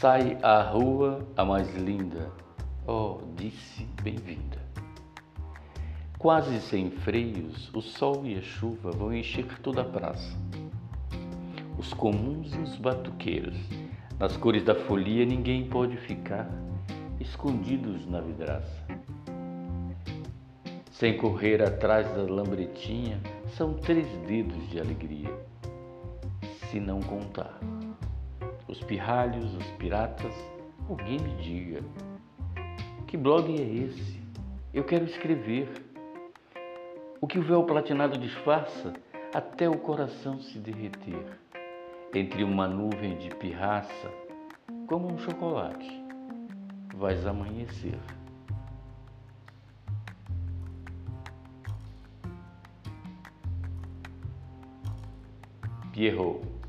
Sai à rua a mais linda, oh, disse bem-vinda. Quase sem freios, o sol e a chuva vão encher toda a praça. Os comuns e os batuqueiros, nas cores da folia, ninguém pode ficar escondidos na vidraça. Sem correr atrás da lambretinha, são três dedos de alegria, se não contar os pirralhos, os piratas, alguém me diga. Que blog é esse? Eu quero escrever. O que o véu platinado disfarça até o coração se derreter. Entre uma nuvem de pirraça, como um chocolate, vais amanhecer. Pierrot